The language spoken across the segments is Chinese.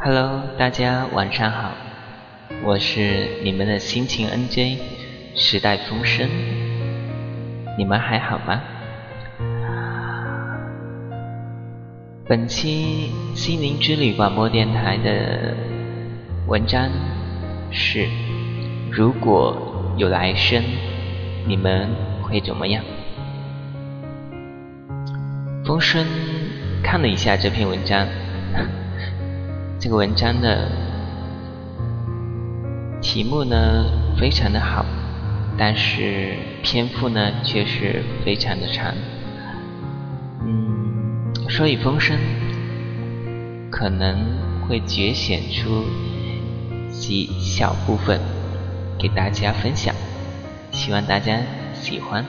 Hello，大家晚上好，我是你们的心情 NJ 时代风声，你们还好吗？本期心灵之旅广播电台的文章是：如果有来生，你们会怎么样？风声看了一下这篇文章。这个文章的题目呢非常的好，但是篇幅呢却是非常的长。嗯，说以风声可能会节选出几小部分给大家分享，希望大家喜欢。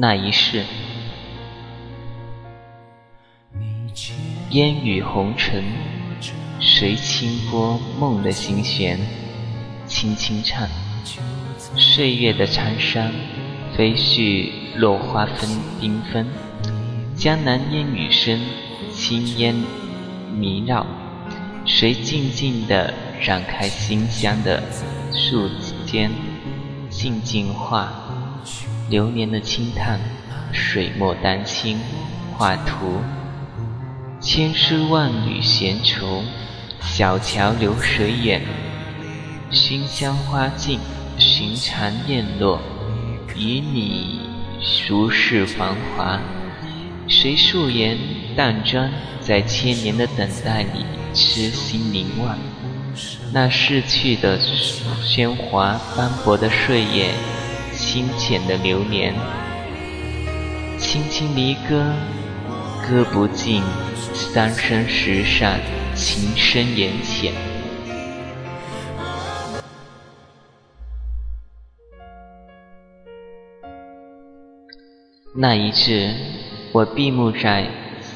那一世，烟雨红尘，谁轻拨梦的心弦，轻轻唱。岁月的沧桑，飞絮落花纷缤纷。江南烟雨声，轻烟迷绕。谁静静地展开馨香的树间，静静画。流年的轻叹，水墨丹青画图，千丝万缕闲愁，小桥流水远，熏香花尽，寻常燕落，与你俗世繁华。谁素颜淡妆，在千年的等待里痴心凝望，那逝去的喧哗斑驳的岁月。清浅的流年，轻轻离歌，歌不尽，三生石上，情深缘浅。那一日，我闭目在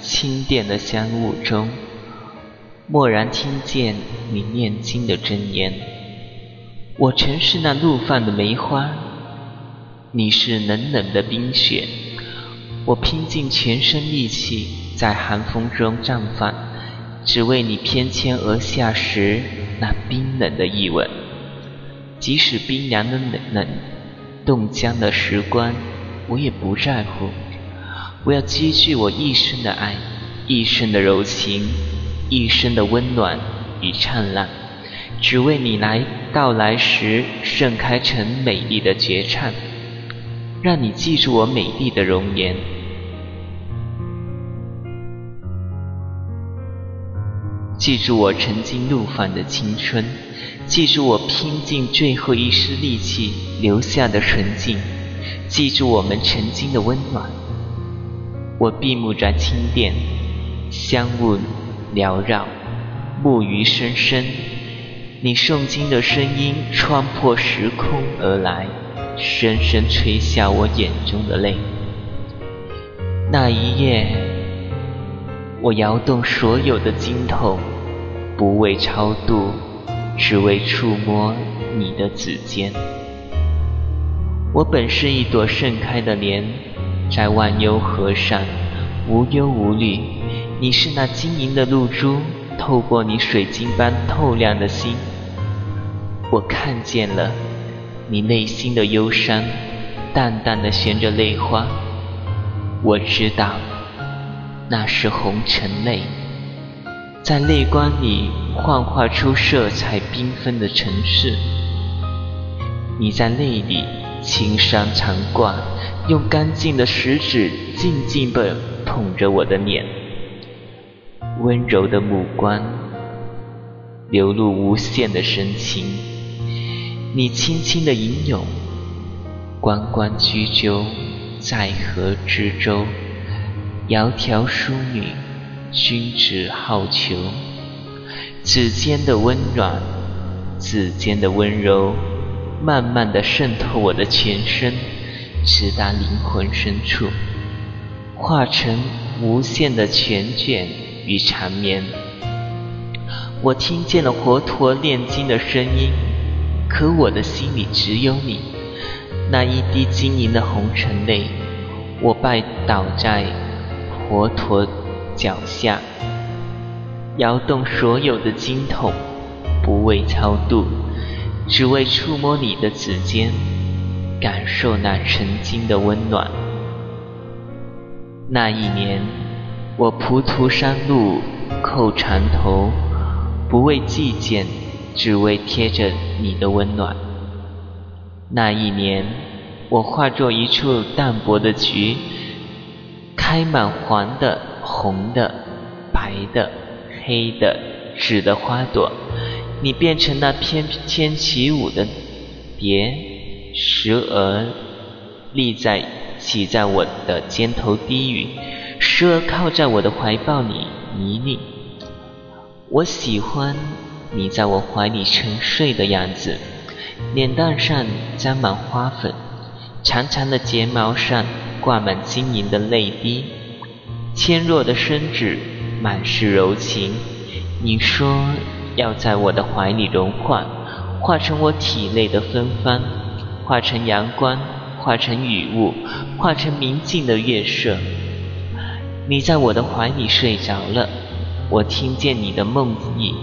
清殿的香雾中，蓦然听见你念经的真言。我曾是那怒放的梅花。你是冷冷的冰雪，我拼尽全身力气在寒风中绽放，只为你翩跹而下时那冰冷的一吻。即使冰凉的冷冷，冻僵的时光，我也不在乎。我要积聚我一生的爱，一生的柔情，一生的温暖与灿烂，只为你来到来时盛开成美丽的绝唱。让你记住我美丽的容颜，记住我曾经怒放的青春，记住我拼尽最后一丝力气留下的纯净，记住我们曾经的温暖。我闭目在清殿，香雾缭绕，木鱼声声，你诵经的声音穿破时空而来。深深垂下我眼中的泪。那一夜，我摇动所有的经筒，不为超度，只为触摸你的指尖。我本是一朵盛开的莲，在万忧河上无忧无虑。你是那晶莹的露珠，透过你水晶般透亮的心，我看见了。你内心的忧伤，淡淡的悬着泪花。我知道，那是红尘泪，在泪光里幻化出色彩缤纷的城市。你在泪里轻伤长挂，用干净的食指静静地捧着我的脸，温柔的目光流露无限的深情。你轻轻的吟咏，关关雎鸠，在河之洲。窈窕淑女，君子好逑。指尖的温暖，指尖的温柔，慢慢的渗透我的全身，直达灵魂深处，化成无限的缱绻与缠绵。我听见了佛陀炼金的声音，可我的心里只有你。那一滴晶莹的红尘泪，我拜倒在佛陀脚下，摇动所有的经筒，不为超度，只为触摸你的指尖，感受那曾经的温暖。那一年，我匍匐山路叩船头。不为计见，只为贴着你的温暖。那一年，我化作一处淡薄的菊，开满黄的、红的、白的、黑的、紫的花朵。你变成那翩翩起舞的蝶，时而立在骑在我的肩头低语，时而靠在我的怀抱里旖旎。我喜欢你在我怀里沉睡的样子，脸蛋上沾满花粉，长长的睫毛上挂满晶莹的泪滴，纤弱的身子满是柔情。你说要在我的怀里融化，化成我体内的芬芳，化成阳光，化成雨雾，化成明净的月色。你在我的怀里睡着了。我听见你的梦呓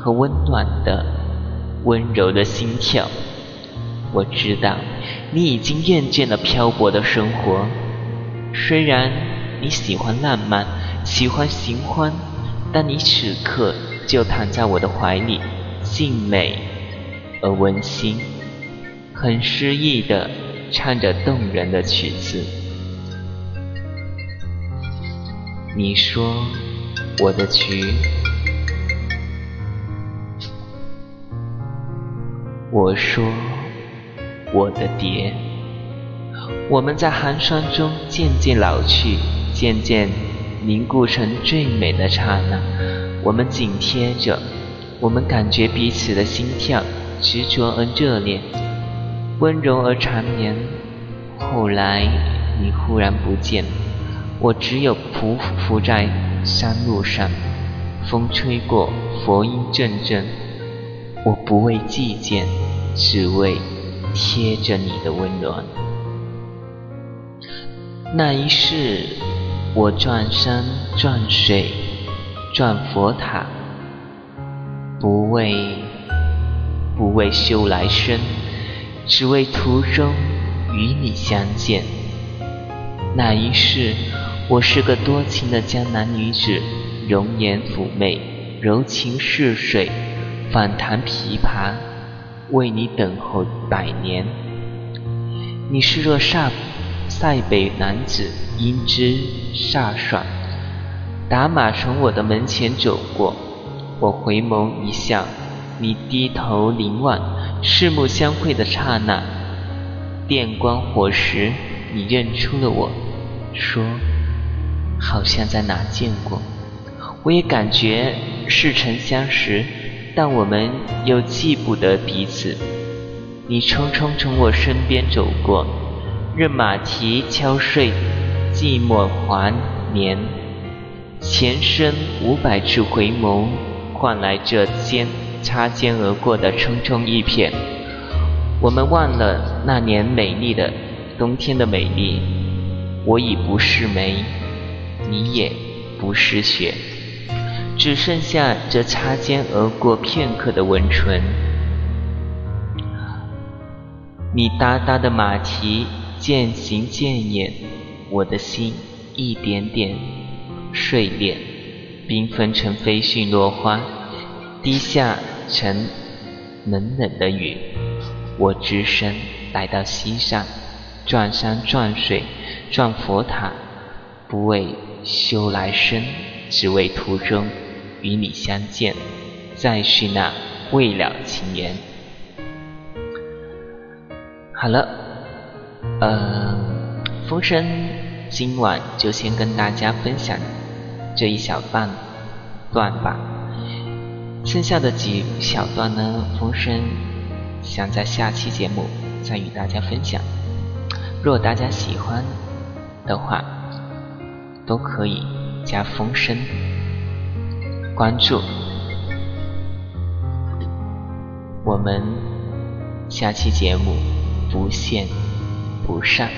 和温暖的、温柔的心跳。我知道你已经厌倦了漂泊的生活。虽然你喜欢浪漫，喜欢寻欢，但你此刻就躺在我的怀里，静美而温馨，很诗意的唱着动人的曲子。你说。我的菊，我说我的蝶，我们在寒霜中渐渐老去，渐渐凝固成最美的刹那。我们紧贴着，我们感觉彼此的心跳，执着而热烈，温柔而缠绵。后来你忽然不见，我只有匍匐在。山路上，风吹过，佛音阵阵。我不为计见，只为贴着你的温暖。那一世，我转山转水转佛塔，不为不为修来生，只为途中与你相见。那一世。我是个多情的江南女子，容颜妩媚，柔情似水，反弹琵琶，为你等候百年。你是若塞塞北男子，英姿飒爽，打马从我的门前走过，我回眸一笑，你低头凝望，四目相会的刹那，电光火石，你认出了我，说。好像在哪见过，我也感觉似曾相识，但我们又记不得彼此。你匆匆从我身边走过，任马蹄敲碎寂寞华年，前生五百次回眸，换来这肩擦肩而过的匆匆一瞥。我们忘了那年美丽的冬天的美丽，我已不是梅。你也不是雪，只剩下这擦肩而过片刻的温存。你哒哒的马蹄渐行渐远，我的心一点点碎裂，缤纷成飞絮落花，滴下成冷冷的雨。我只身来到西山，转山转水转佛塔，不为。修来生，只为途中与你相见，再续那未了情缘。好了，嗯，风声今晚就先跟大家分享这一小段段吧，剩下的几小段呢，风声想在下期节目再与大家分享。若大家喜欢的话，都可以加风声关注。我们下期节目不见不散。